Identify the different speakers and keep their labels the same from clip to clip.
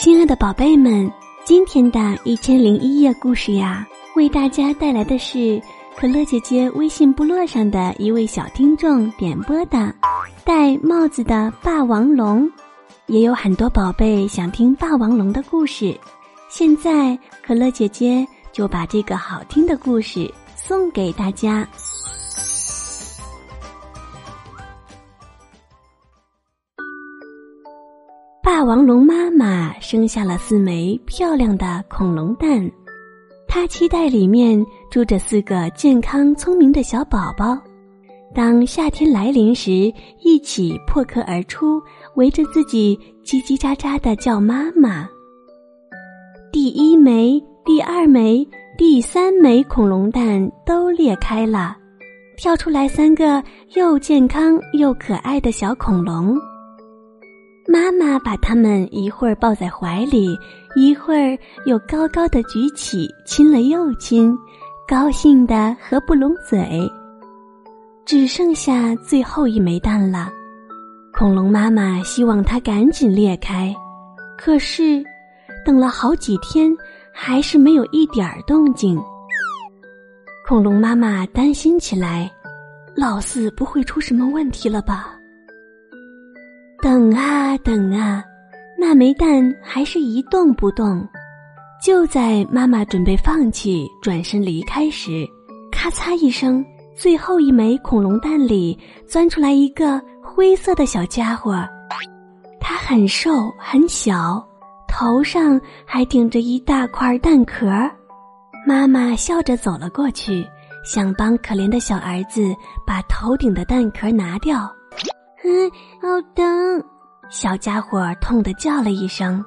Speaker 1: 亲爱的宝贝们，今天的一千零一夜故事呀，为大家带来的是可乐姐姐微信部落上的一位小听众点播的《戴帽子的霸王龙》。也有很多宝贝想听霸王龙的故事，现在可乐姐姐就把这个好听的故事送给大家。霸王龙妈妈生下了四枚漂亮的恐龙蛋，它期待里面住着四个健康聪明的小宝宝。当夏天来临时，一起破壳而出，围着自己叽叽喳喳的叫妈妈。第一枚、第二枚、第三枚恐龙蛋都裂开了，跳出来三个又健康又可爱的小恐龙。妈妈把它们一会儿抱在怀里，一会儿又高高的举起，亲了又亲，高兴的合不拢嘴。只剩下最后一枚蛋了，恐龙妈妈希望它赶紧裂开，可是等了好几天，还是没有一点儿动静。恐龙妈妈担心起来，老四不会出什么问题了吧？等啊等啊，那枚蛋还是一动不动。就在妈妈准备放弃、转身离开时，咔嚓一声，最后一枚恐龙蛋里钻出来一个灰色的小家伙。它很瘦很小，头上还顶着一大块蛋壳。妈妈笑着走了过去，想帮可怜的小儿子把头顶的蛋壳拿掉。嗯，好疼！小家伙痛的叫了一声。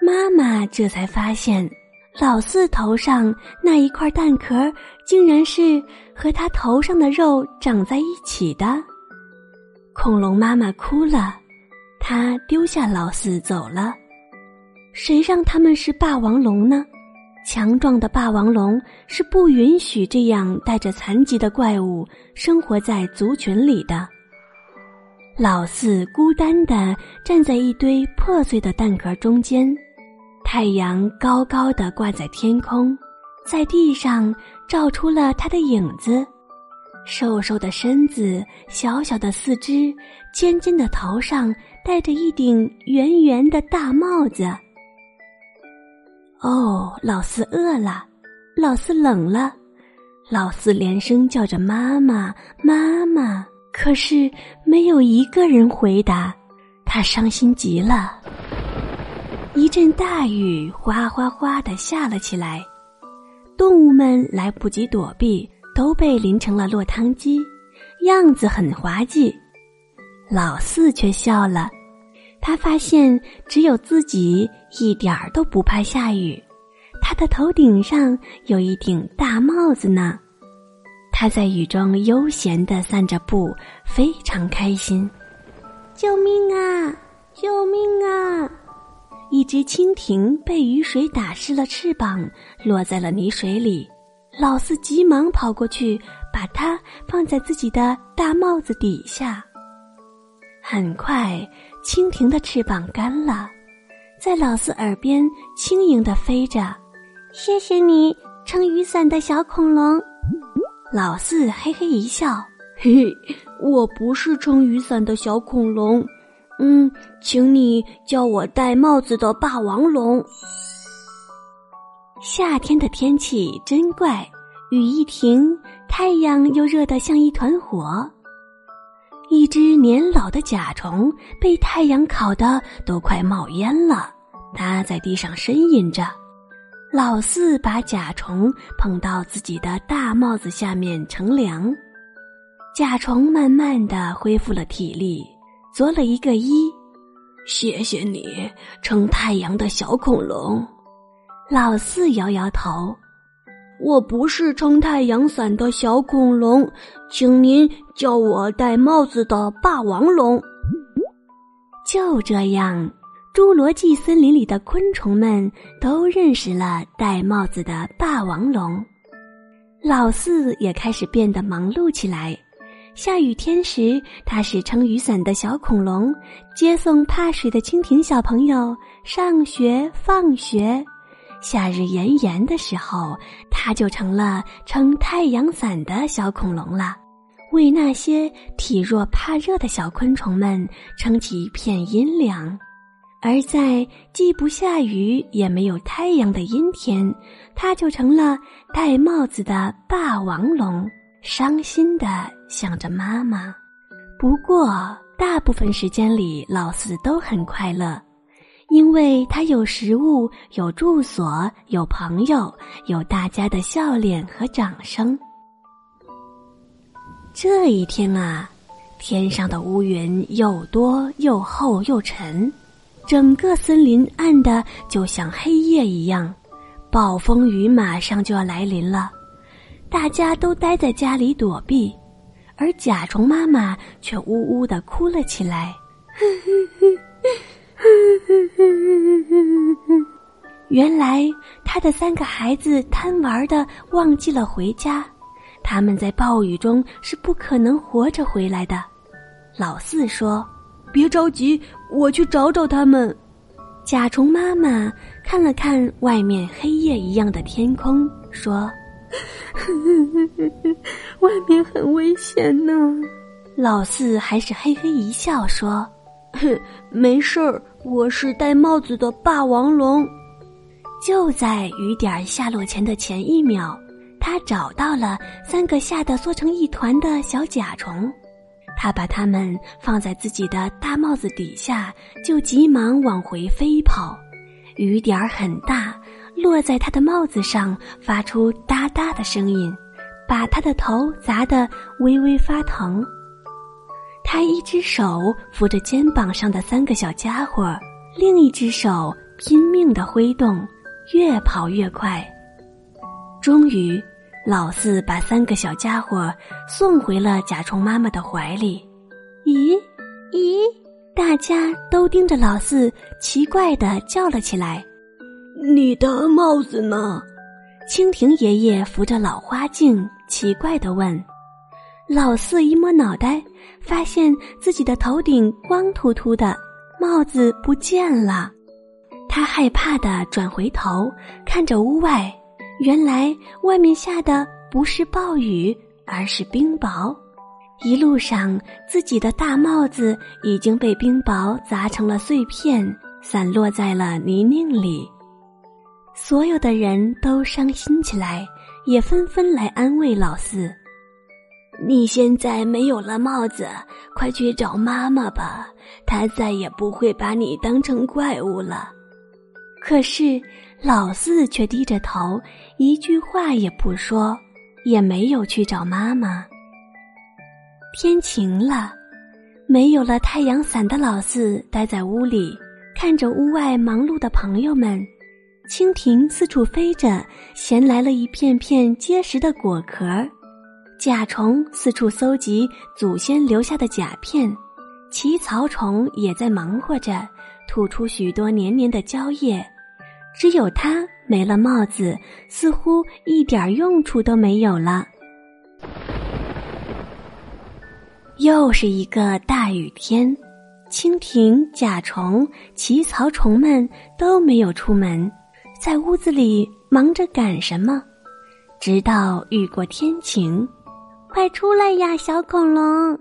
Speaker 1: 妈妈这才发现，老四头上那一块蛋壳，竟然是和他头上的肉长在一起的。恐龙妈妈哭了，她丢下老四走了。谁让他们是霸王龙呢？强壮的霸王龙是不允许这样带着残疾的怪物生活在族群里的。老四孤单地站在一堆破碎的蛋壳中间，太阳高高的挂在天空，在地上照出了他的影子。瘦瘦的身子，小小的四肢，尖尖的头上戴着一顶圆圆的大帽子。哦，老四饿了，老四冷了，老四连声叫着妈妈，妈妈。可是没有一个人回答，他伤心极了。一阵大雨哗哗哗的下了起来，动物们来不及躲避，都被淋成了落汤鸡，样子很滑稽。老四却笑了，他发现只有自己一点儿都不怕下雨，他的头顶上有一顶大帽子呢。他在雨中悠闲地散着步，非常开心。救命啊！救命啊！一只蜻蜓被雨水打湿了翅膀，落在了泥水里。老四急忙跑过去，把它放在自己的大帽子底下。很快，蜻蜓的翅膀干了，在老四耳边轻盈地飞着。谢谢你，撑雨伞的小恐龙。老四嘿嘿一笑，嘿嘿，我不是撑雨伞的小恐龙，嗯，请你叫我戴帽子的霸王龙。夏天的天气真怪，雨一停，太阳又热得像一团火。一只年老的甲虫被太阳烤得都快冒烟了，它在地上呻吟着。老四把甲虫捧到自己的大帽子下面乘凉，甲虫慢慢的恢复了体力，作了一个揖：“谢谢你，撑太阳的小恐龙。”老四摇摇头：“我不是撑太阳伞的小恐龙，请您叫我戴帽子的霸王龙。”就这样。侏罗纪森林里的昆虫们都认识了戴帽子的霸王龙，老四也开始变得忙碌起来，下雨天时，它是撑雨伞的小恐龙，接送怕水的蜻蜓小朋友上学放学。夏日炎炎的时候，它就成了撑太阳伞的小恐龙了，为那些体弱怕热的小昆虫们撑起一片阴凉。而在既不下雨也没有太阳的阴天，它就成了戴帽子的霸王龙，伤心的想着妈妈。不过，大部分时间里，老四都很快乐，因为他有食物，有住所，有朋友，有大家的笑脸和掌声。这一天啊，天上的乌云又多又厚又沉。整个森林暗的就像黑夜一样，暴风雨马上就要来临了，大家都待在家里躲避，而甲虫妈妈却呜呜的哭了起来。原来他的三个孩子贪玩的忘记了回家，他们在暴雨中是不可能活着回来的。老四说。别着急，我去找找他们。甲虫妈妈看了看外面黑夜一样的天空，说：“ 外面很危险呢。”老四还是嘿嘿一笑，说：“哼 没事儿，我是戴帽子的霸王龙。”就在雨点下落前的前一秒，他找到了三个吓得缩成一团的小甲虫。他把它们放在自己的大帽子底下，就急忙往回飞跑。雨点儿很大，落在他的帽子上，发出哒哒的声音，把他的头砸得微微发疼。他一只手扶着肩膀上的三个小家伙，另一只手拼命地挥动，越跑越快。终于。老四把三个小家伙送回了甲虫妈妈的怀里。咦，咦，大家都盯着老四，奇怪的叫了起来：“
Speaker 2: 你的帽子呢？”
Speaker 1: 蜻蜓爷爷扶着老花镜，奇怪的问。老四一摸脑袋，发现自己的头顶光秃秃的，帽子不见了。他害怕的转回头，看着屋外。原来外面下的不是暴雨，而是冰雹。一路上，自己的大帽子已经被冰雹砸成了碎片，散落在了泥泞里。所有的人都伤心起来，也纷纷来安慰老四：“
Speaker 2: 你现在没有了帽子，快去找妈妈吧，她再也不会把你当成怪物了。”
Speaker 1: 可是。老四却低着头，一句话也不说，也没有去找妈妈。天晴了，没有了太阳伞的老四待在屋里，看着屋外忙碌的朋友们。蜻蜓四处飞着，衔来了一片片结实的果壳；甲虫四处搜集祖先留下的甲片；奇草虫也在忙活着，吐出许多黏黏的胶液。只有他没了帽子，似乎一点用处都没有了。又是一个大雨天，蜻蜓、甲虫、奇草虫们都没有出门，在屋子里忙着赶什么。直到雨过天晴，快出来呀，小恐龙！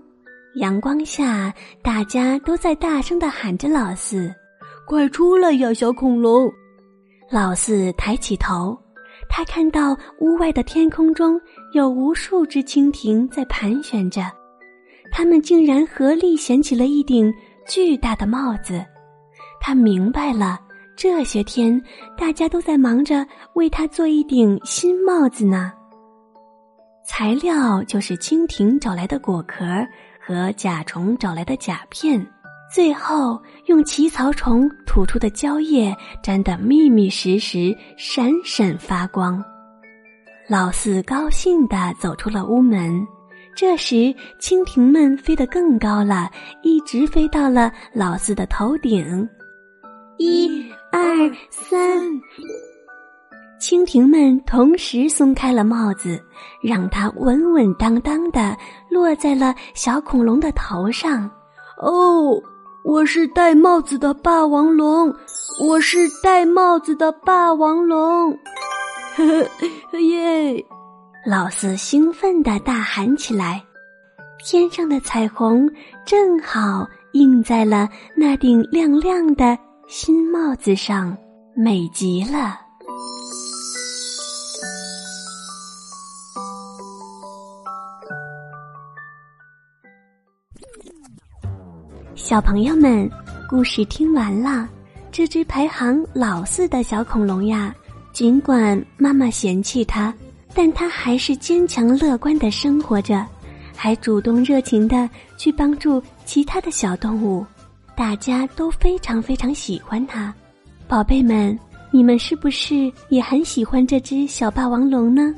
Speaker 1: 阳光下，大家都在大声的喊着老四：“
Speaker 2: 快出来呀，小恐龙！”
Speaker 1: 老四抬起头，他看到屋外的天空中有无数只蜻蜓在盘旋着，它们竟然合力衔起了一顶巨大的帽子。他明白了，这些天大家都在忙着为他做一顶新帽子呢。材料就是蜻蜓找来的果壳和甲虫找来的甲片。最后，用奇草虫吐出的胶液粘得密密实实、闪闪发光。老四高兴地走出了屋门。这时，蜻蜓们飞得更高了，一直飞到了老四的头顶。
Speaker 2: 一、二、三，
Speaker 1: 蜻蜓们同时松开了帽子，让它稳稳当当的落在了小恐龙的头上。
Speaker 2: 哦，我是戴帽子的霸王龙，我是戴帽子的霸王龙，呵 呵耶！
Speaker 1: 老四兴奋地大喊起来。天上的彩虹正好映在了那顶亮亮的新帽子上，美极了。小朋友们，故事听完了。这只排行老四的小恐龙呀，尽管妈妈嫌弃它，但它还是坚强乐观的生活着，还主动热情的去帮助其他的小动物，大家都非常非常喜欢它。宝贝们，你们是不是也很喜欢这只小霸王龙呢？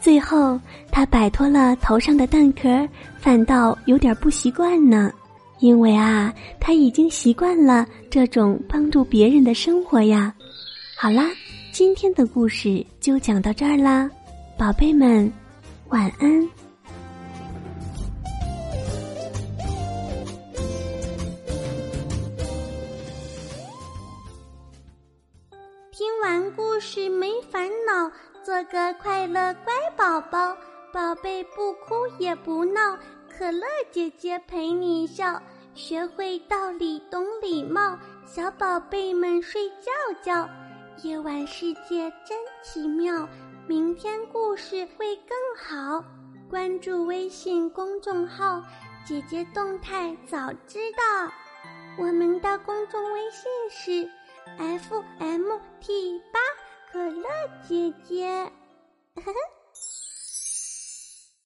Speaker 1: 最后，它摆脱了头上的蛋壳，反倒有点不习惯呢。因为啊，他已经习惯了这种帮助别人的生活呀。好啦，今天的故事就讲到这儿啦，宝贝们，晚安。
Speaker 3: 听完故事没烦恼，做个快乐乖宝宝，宝贝不哭也不闹。可乐姐姐陪你笑，学会道理懂礼貌，小宝贝们睡觉觉。夜晚世界真奇妙，明天故事会更好。关注微信公众号“姐姐动态”，早知道。我们的公众微信是 f m t 八可乐姐姐。呵呵。